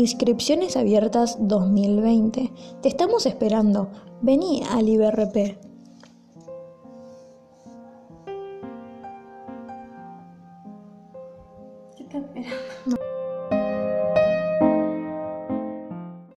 Inscripciones abiertas 2020. Te estamos esperando. Vení al IBRP. ¿Qué?